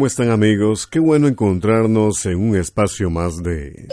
¿cómo están amigos? Qué bueno encontrarnos en un espacio más de...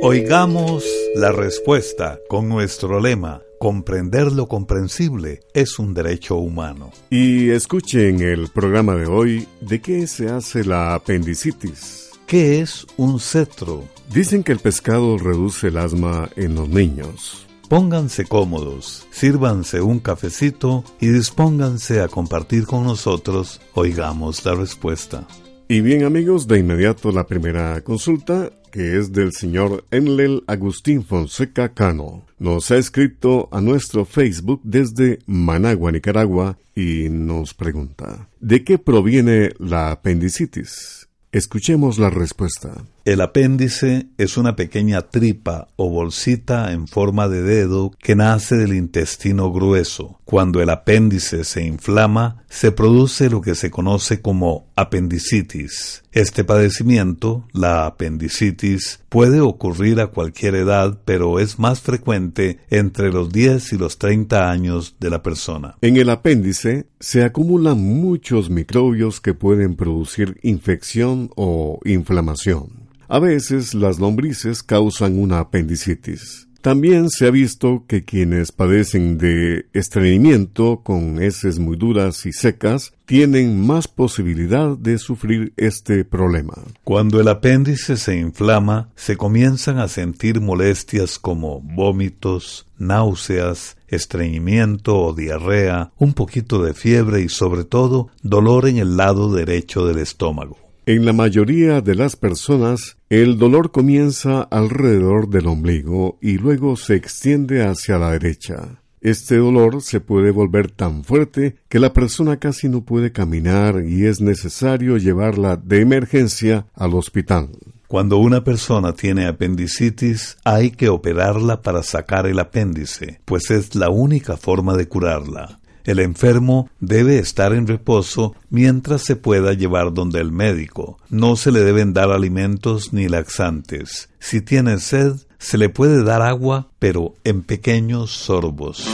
Oigamos la respuesta con nuestro lema. Comprender lo comprensible es un derecho humano. Y escuchen el programa de hoy de qué se hace la apendicitis. ¿Qué es un cetro? Dicen que el pescado reduce el asma en los niños. Pónganse cómodos, sírvanse un cafecito y dispónganse a compartir con nosotros. Oigamos la respuesta. Y bien amigos, de inmediato la primera consulta, que es del señor Enlel Agustín Fonseca Cano. Nos ha escrito a nuestro Facebook desde Managua, Nicaragua, y nos pregunta, ¿de qué proviene la apendicitis? Escuchemos la respuesta. El apéndice es una pequeña tripa o bolsita en forma de dedo que nace del intestino grueso. Cuando el apéndice se inflama, se produce lo que se conoce como apendicitis. Este padecimiento, la apendicitis, puede ocurrir a cualquier edad, pero es más frecuente entre los 10 y los 30 años de la persona. En el apéndice se acumulan muchos microbios que pueden producir infección o inflamación. A veces las lombrices causan una apendicitis. También se ha visto que quienes padecen de estreñimiento con heces muy duras y secas tienen más posibilidad de sufrir este problema. Cuando el apéndice se inflama, se comienzan a sentir molestias como vómitos, náuseas, estreñimiento o diarrea, un poquito de fiebre y sobre todo dolor en el lado derecho del estómago. En la mayoría de las personas, el dolor comienza alrededor del ombligo y luego se extiende hacia la derecha. Este dolor se puede volver tan fuerte que la persona casi no puede caminar y es necesario llevarla de emergencia al hospital. Cuando una persona tiene apendicitis, hay que operarla para sacar el apéndice, pues es la única forma de curarla. El enfermo debe estar en reposo mientras se pueda llevar donde el médico. No se le deben dar alimentos ni laxantes. Si tiene sed, se le puede dar agua, pero en pequeños sorbos.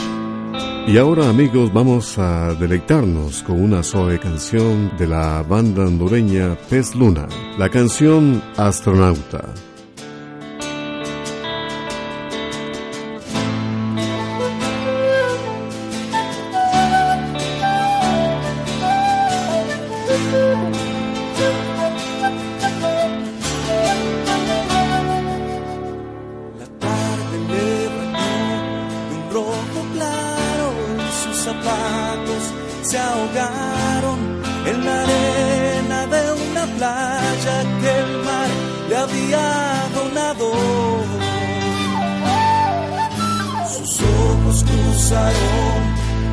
Y ahora amigos vamos a deleitarnos con una suave canción de la banda hondureña Pez Luna, la canción Astronauta.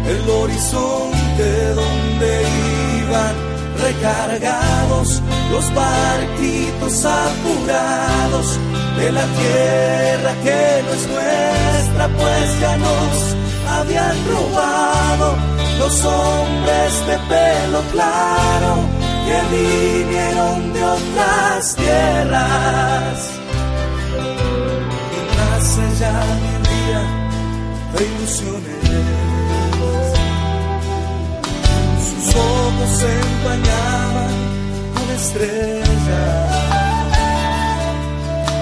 El horizonte donde iban recargados los barquitos apurados de la tierra que no es nuestra, pues ya nos habían robado los hombres de pelo claro que vinieron de otras tierras. Y ya mi día de ilusiones. Sus ojos se empañaban con estrellas.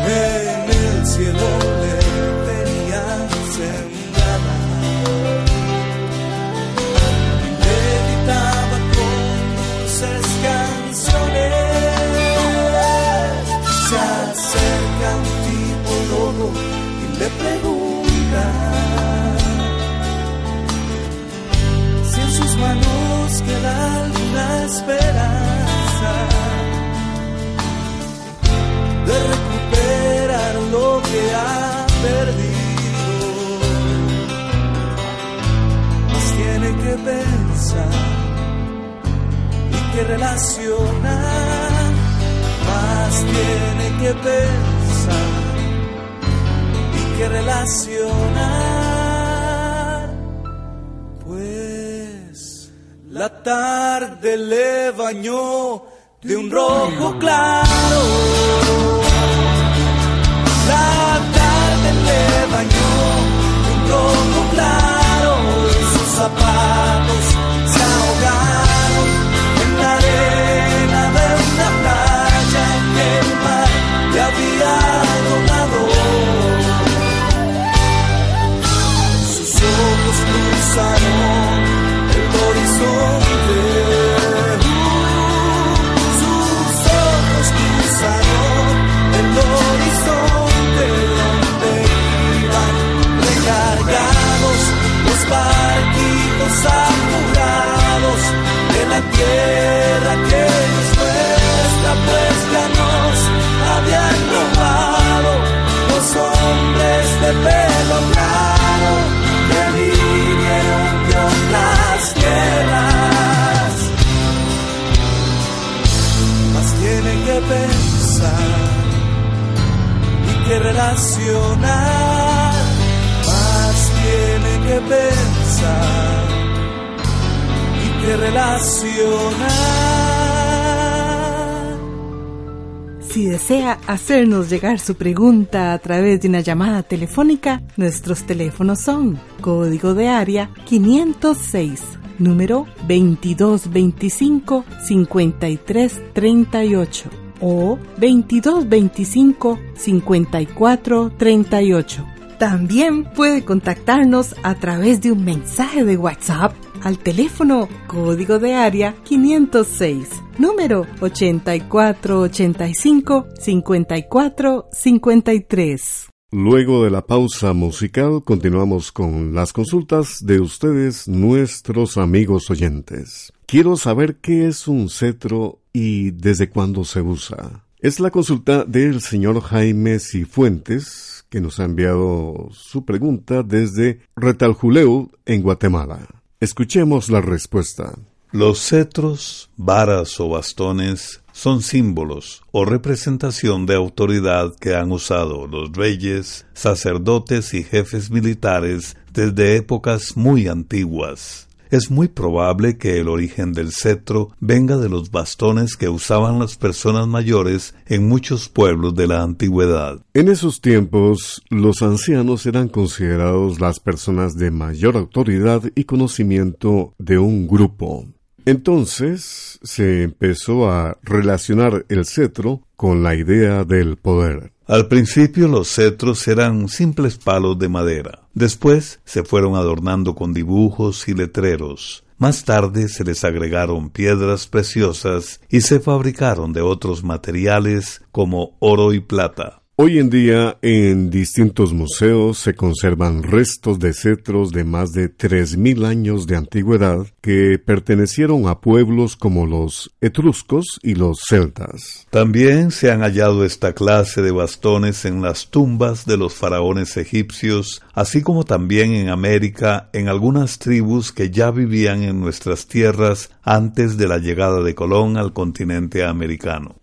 En el cielo pensar y que relacionar, más tiene que pensar y que relacionar. Si desea hacernos llegar su pregunta a través de una llamada telefónica, nuestros teléfonos son código de área 506 número 2225-5338 o 2225-5438. También puede contactarnos a través de un mensaje de WhatsApp al teléfono código de área 506, número 8485-5453. Luego de la pausa musical continuamos con las consultas de ustedes, nuestros amigos oyentes. Quiero saber qué es un cetro y desde cuándo se usa. Es la consulta del señor Jaime Cifuentes, que nos ha enviado su pregunta desde Retaljuleu, en Guatemala. Escuchemos la respuesta. Los cetros, varas o bastones son símbolos o representación de autoridad que han usado los reyes, sacerdotes y jefes militares desde épocas muy antiguas. Es muy probable que el origen del cetro venga de los bastones que usaban las personas mayores en muchos pueblos de la antigüedad. En esos tiempos, los ancianos eran considerados las personas de mayor autoridad y conocimiento de un grupo. Entonces se empezó a relacionar el cetro con la idea del poder. Al principio los cetros eran simples palos de madera. Después se fueron adornando con dibujos y letreros. Más tarde se les agregaron piedras preciosas y se fabricaron de otros materiales como oro y plata. Hoy en día en distintos museos se conservan restos de cetros de más de 3.000 años de antigüedad que pertenecieron a pueblos como los etruscos y los celtas. También se han hallado esta clase de bastones en las tumbas de los faraones egipcios, así como también en América en algunas tribus que ya vivían en nuestras tierras antes de la llegada de Colón al continente americano.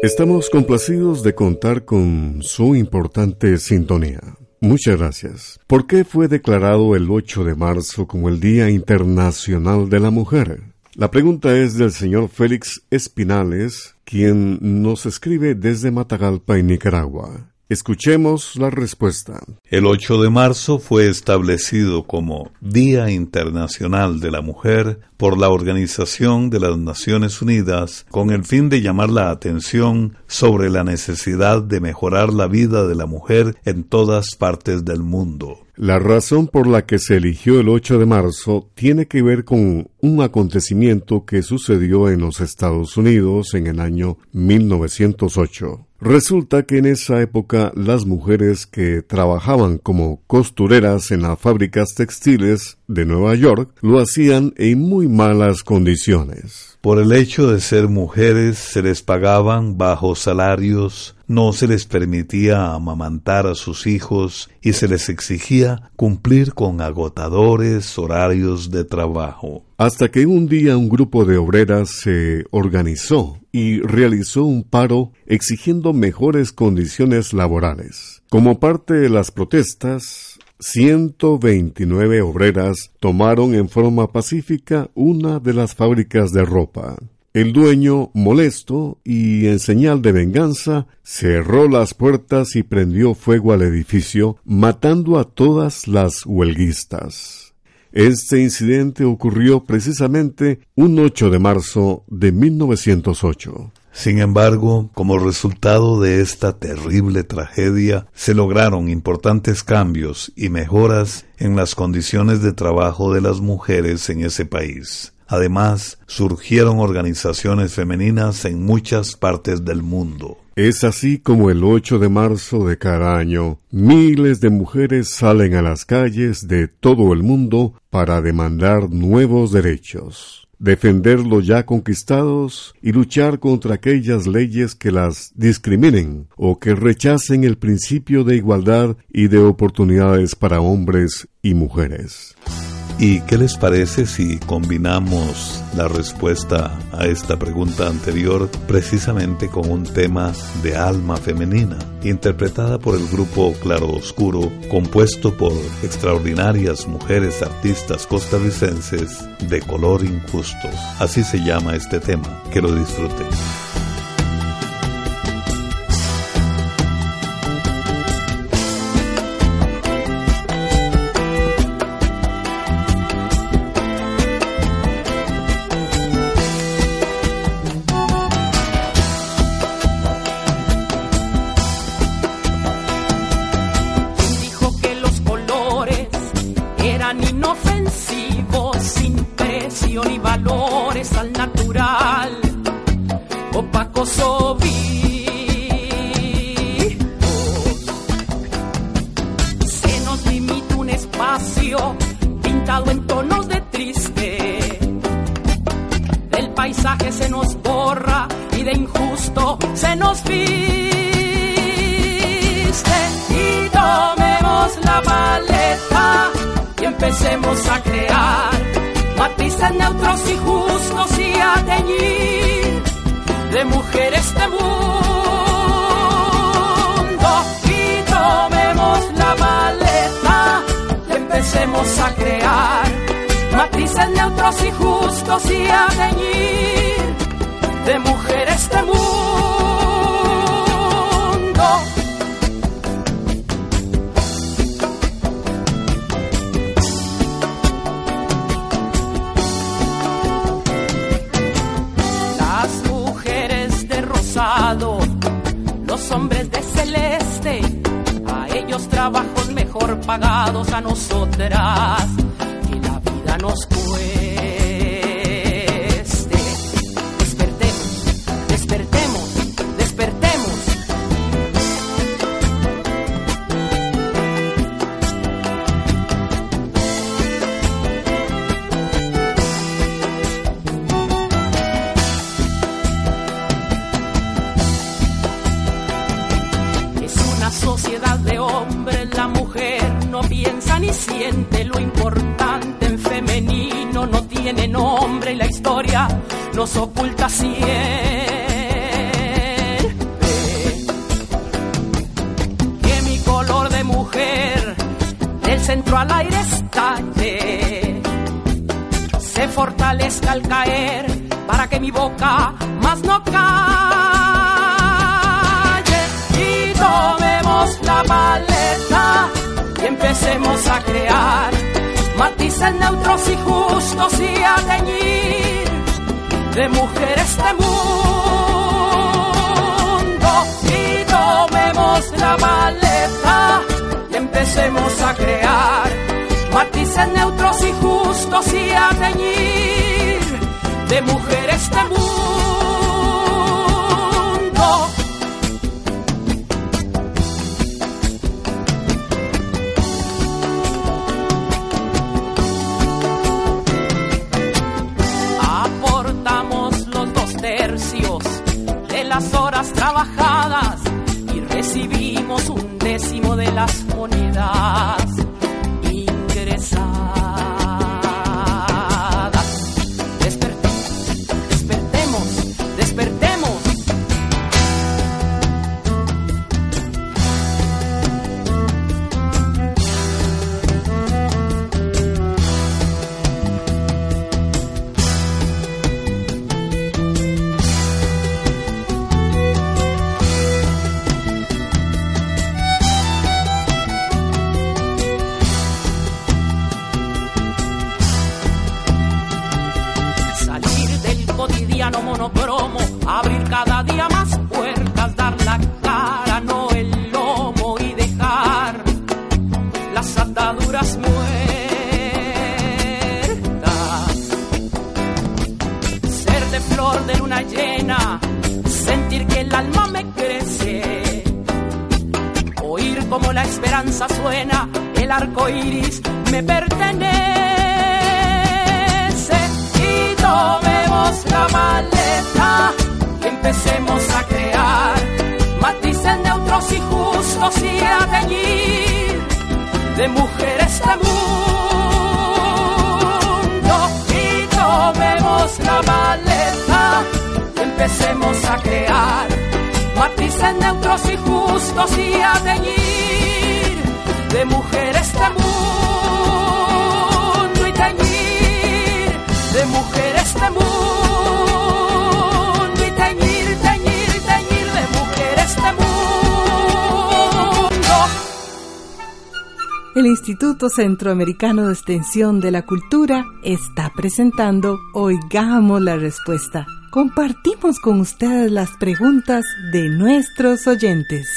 Estamos complacidos de contar con su importante sintonía. Muchas gracias. ¿Por qué fue declarado el 8 de marzo como el Día Internacional de la Mujer? La pregunta es del señor Félix Espinales, quien nos escribe desde Matagalpa, en Nicaragua. Escuchemos la respuesta. El 8 de marzo fue establecido como Día Internacional de la Mujer por la Organización de las Naciones Unidas con el fin de llamar la atención sobre la necesidad de mejorar la vida de la mujer en todas partes del mundo. La razón por la que se eligió el 8 de marzo tiene que ver con un acontecimiento que sucedió en los Estados Unidos en el año 1908. Resulta que en esa época las mujeres que trabajaban como costureras en las fábricas textiles de Nueva York lo hacían en muy malas condiciones. Por el hecho de ser mujeres se les pagaban bajos salarios, no se les permitía amamantar a sus hijos y se les exigía cumplir con agotadores horarios de trabajo. Hasta que un día un grupo de obreras se organizó y realizó un paro exigiendo mejores condiciones laborales. Como parte de las protestas, 129 obreras tomaron en forma pacífica una de las fábricas de ropa. El dueño, molesto y en señal de venganza, cerró las puertas y prendió fuego al edificio, matando a todas las huelguistas. Este incidente ocurrió precisamente un 8 de marzo de 1908. Sin embargo, como resultado de esta terrible tragedia, se lograron importantes cambios y mejoras en las condiciones de trabajo de las mujeres en ese país. Además, surgieron organizaciones femeninas en muchas partes del mundo. Es así como el 8 de marzo de cada año, miles de mujeres salen a las calles de todo el mundo para demandar nuevos derechos, defender los ya conquistados y luchar contra aquellas leyes que las discriminen o que rechacen el principio de igualdad y de oportunidades para hombres y mujeres. ¿Y qué les parece si combinamos la respuesta a esta pregunta anterior precisamente con un tema de alma femenina, interpretada por el grupo Claro Oscuro, compuesto por extraordinarias mujeres artistas costarricenses de color injusto? Así se llama este tema. Que lo disfruten. neutros y justos y a teñir de mujer este mundo. Y tomemos la maleta, empecemos a crear matices neutros y justos y a teñir de mujer este mundo. hombres de celeste, a ellos trabajos mejor pagados a nosotras, que la vida nos cuesta. nos oculta siempre. Que mi color de mujer del centro al aire estalle. Se fortalezca al caer para que mi boca más no calle. Y tomemos la paleta y empecemos a crear matices neutros y justos y a teñir de mujer este mundo. Y tomemos la maleta y empecemos a crear matices neutros y justos y a teñir de mujer este mundo. y recibimos un décimo de las monedas. Matices neutros y justos y a teñir de mujer este mundo y teñir de mujer este y teñir, teñir, teñir de mujer este mundo. El Instituto Centroamericano de Extensión de la Cultura está presentando Oigamos la Respuesta compartimos con ustedes las preguntas de nuestros oyentes.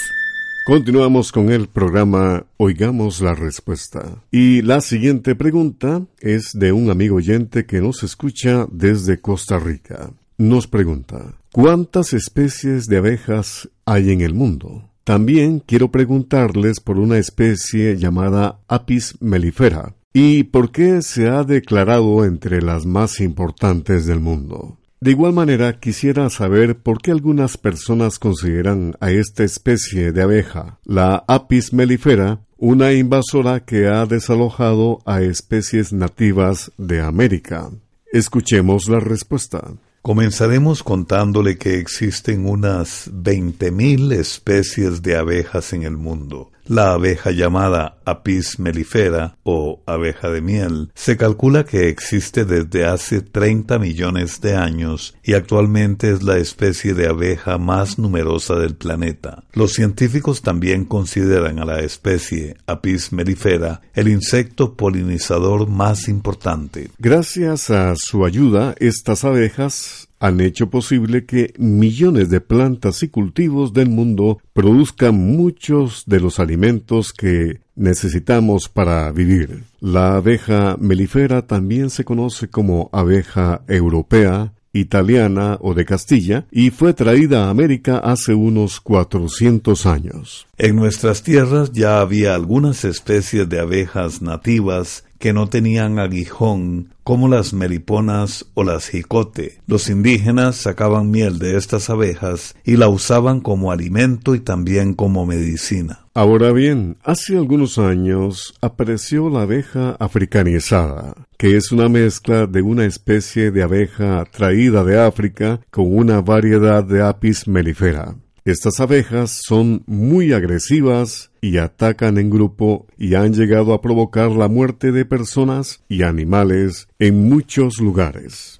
Continuamos con el programa Oigamos la Respuesta. Y la siguiente pregunta es de un amigo oyente que nos escucha desde Costa Rica. Nos pregunta, ¿cuántas especies de abejas hay en el mundo? También quiero preguntarles por una especie llamada Apis mellifera y por qué se ha declarado entre las más importantes del mundo. De igual manera, quisiera saber por qué algunas personas consideran a esta especie de abeja, la Apis mellifera, una invasora que ha desalojado a especies nativas de América. Escuchemos la respuesta. Comenzaremos contándole que existen unas 20.000 especies de abejas en el mundo. La abeja llamada Apis mellifera o abeja de miel se calcula que existe desde hace 30 millones de años y actualmente es la especie de abeja más numerosa del planeta. Los científicos también consideran a la especie Apis mellifera el insecto polinizador más importante. Gracias a su ayuda, estas abejas han hecho posible que millones de plantas y cultivos del mundo produzcan muchos de los alimentos que necesitamos para vivir. La abeja melífera también se conoce como abeja europea, italiana o de Castilla y fue traída a América hace unos 400 años. En nuestras tierras ya había algunas especies de abejas nativas que no tenían aguijón, como las meliponas o las jicote. Los indígenas sacaban miel de estas abejas y la usaban como alimento y también como medicina. Ahora bien, hace algunos años apareció la abeja africanizada, que es una mezcla de una especie de abeja traída de África con una variedad de apis mellifera. Estas abejas son muy agresivas y atacan en grupo y han llegado a provocar la muerte de personas y animales en muchos lugares.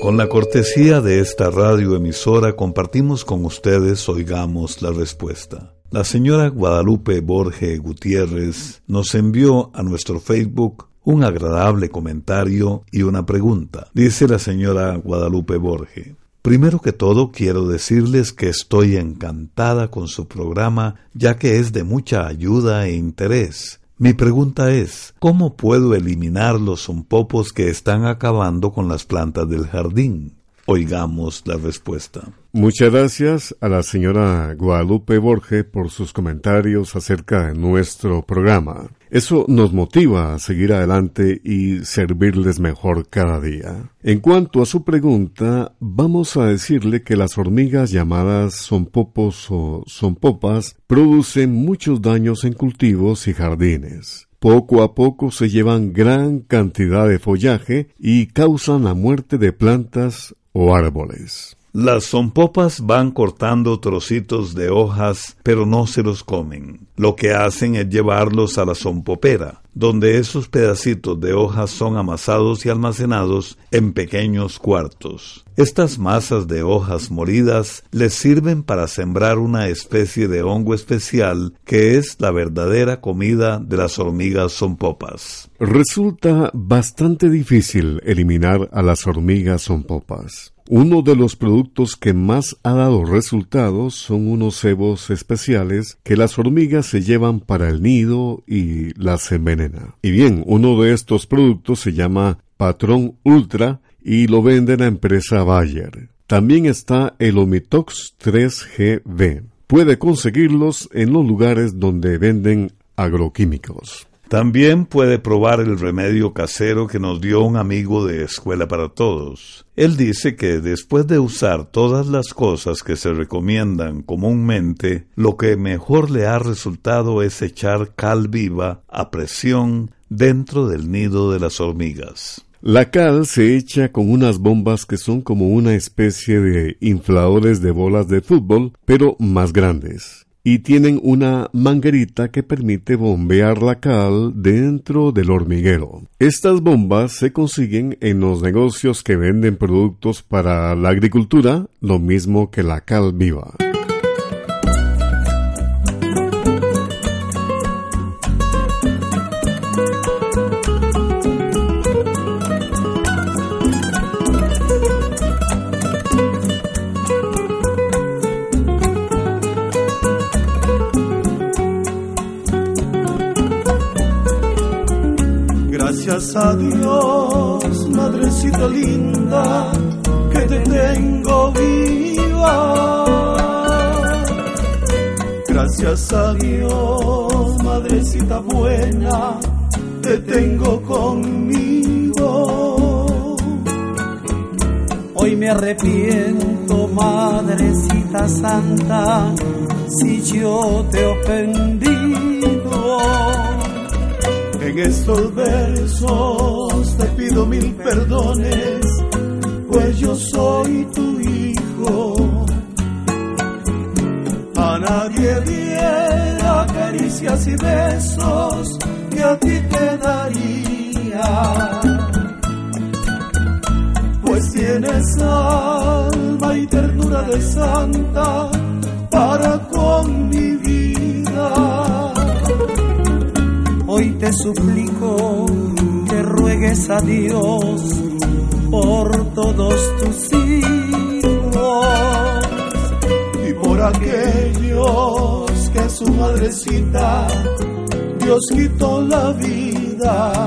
Con la cortesía de esta radioemisora compartimos con ustedes Oigamos la Respuesta. La señora Guadalupe Borge Gutiérrez nos envió a nuestro Facebook un agradable comentario y una pregunta. Dice la señora Guadalupe Borge. Primero que todo quiero decirles que estoy encantada con su programa ya que es de mucha ayuda e interés. Mi pregunta es, ¿cómo puedo eliminar los zompopos que están acabando con las plantas del jardín? Oigamos la respuesta. Muchas gracias a la señora Guadalupe Borge por sus comentarios acerca de nuestro programa. Eso nos motiva a seguir adelante y servirles mejor cada día. En cuanto a su pregunta, vamos a decirle que las hormigas llamadas sonpopos o sonpopas producen muchos daños en cultivos y jardines. Poco a poco se llevan gran cantidad de follaje y causan la muerte de plantas o árboles. Las sonpopas van cortando trocitos de hojas, pero no se los comen. Lo que hacen es llevarlos a la sonpopera, donde esos pedacitos de hojas son amasados y almacenados en pequeños cuartos. Estas masas de hojas molidas les sirven para sembrar una especie de hongo especial que es la verdadera comida de las hormigas sonpopas. Resulta bastante difícil eliminar a las hormigas sonpopas. Uno de los productos que más ha dado resultados son unos cebos especiales que las hormigas se llevan para el nido y las envenena. Y bien, uno de estos productos se llama Patrón Ultra y lo vende la empresa Bayer. También está el Omitox 3GB. Puede conseguirlos en los lugares donde venden agroquímicos. También puede probar el remedio casero que nos dio un amigo de Escuela para Todos. Él dice que después de usar todas las cosas que se recomiendan comúnmente, lo que mejor le ha resultado es echar cal viva a presión dentro del nido de las hormigas. La cal se echa con unas bombas que son como una especie de infladores de bolas de fútbol, pero más grandes y tienen una manguerita que permite bombear la cal dentro del hormiguero. Estas bombas se consiguen en los negocios que venden productos para la agricultura, lo mismo que la cal viva. Gracias a Dios, madrecita linda, que te tengo viva. Gracias a Dios, madrecita buena, te tengo conmigo. Hoy me arrepiento, madrecita santa, si yo te he ofendido en estos versos te pido mil perdones, pues yo soy tu hijo. A nadie diera caricias y besos que a ti te daría. Pues tienes alma y ternura de santa para con mi vida Hoy te suplico que ruegues a Dios por todos tus hijos. Y por aquellos que su madrecita Dios quitó la vida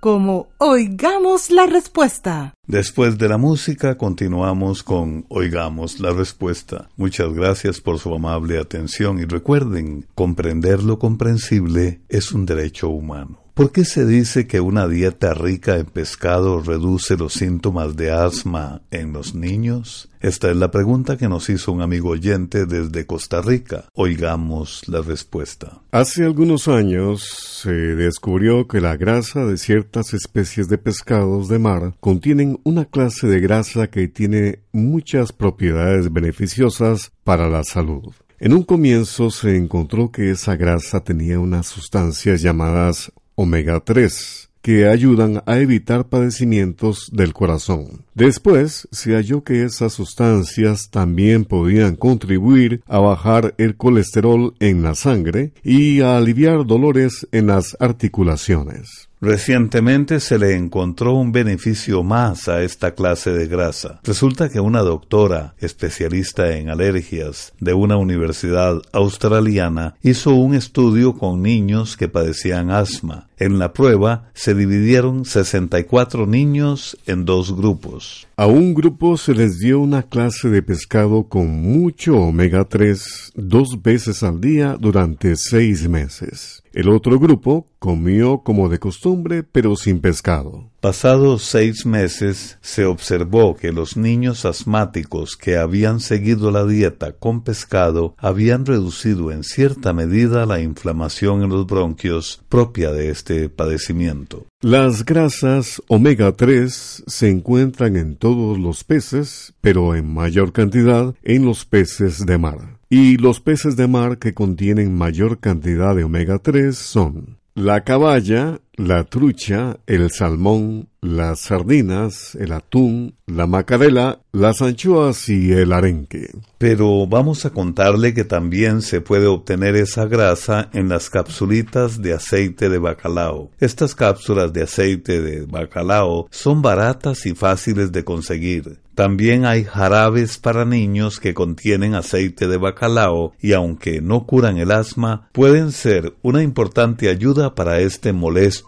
como Oigamos la Respuesta. Después de la música continuamos con Oigamos la Respuesta. Muchas gracias por su amable atención y recuerden, comprender lo comprensible es un derecho humano. ¿Por qué se dice que una dieta rica en pescado reduce los síntomas de asma en los niños? Esta es la pregunta que nos hizo un amigo oyente desde Costa Rica. Oigamos la respuesta. Hace algunos años se descubrió que la grasa de ciertas especies de pescados de mar contienen una clase de grasa que tiene muchas propiedades beneficiosas para la salud. En un comienzo se encontró que esa grasa tenía unas sustancias llamadas omega 3, que ayudan a evitar padecimientos del corazón. Después se halló que esas sustancias también podían contribuir a bajar el colesterol en la sangre y a aliviar dolores en las articulaciones. Recientemente se le encontró un beneficio más a esta clase de grasa. Resulta que una doctora especialista en alergias de una universidad australiana hizo un estudio con niños que padecían asma. En la prueba se dividieron 64 niños en dos grupos. A un grupo se les dio una clase de pescado con mucho omega 3 dos veces al día durante seis meses. El otro grupo comió como de costumbre pero sin pescado. Pasados seis meses se observó que los niños asmáticos que habían seguido la dieta con pescado habían reducido en cierta medida la inflamación en los bronquios propia de este padecimiento. Las grasas omega 3 se encuentran en todos los peces, pero en mayor cantidad en los peces de mar. Y los peces de mar que contienen mayor cantidad de omega 3 son la caballa, la trucha, el salmón, las sardinas, el atún, la macarela, las anchoas y el arenque. Pero vamos a contarle que también se puede obtener esa grasa en las capsulitas de aceite de bacalao. Estas cápsulas de aceite de bacalao son baratas y fáciles de conseguir. También hay jarabes para niños que contienen aceite de bacalao y aunque no curan el asma, pueden ser una importante ayuda para este molesto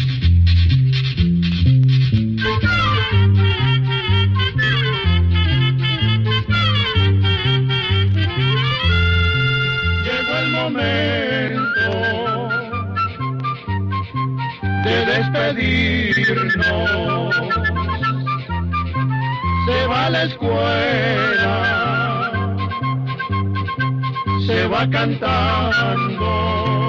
La escuela. Se va cantando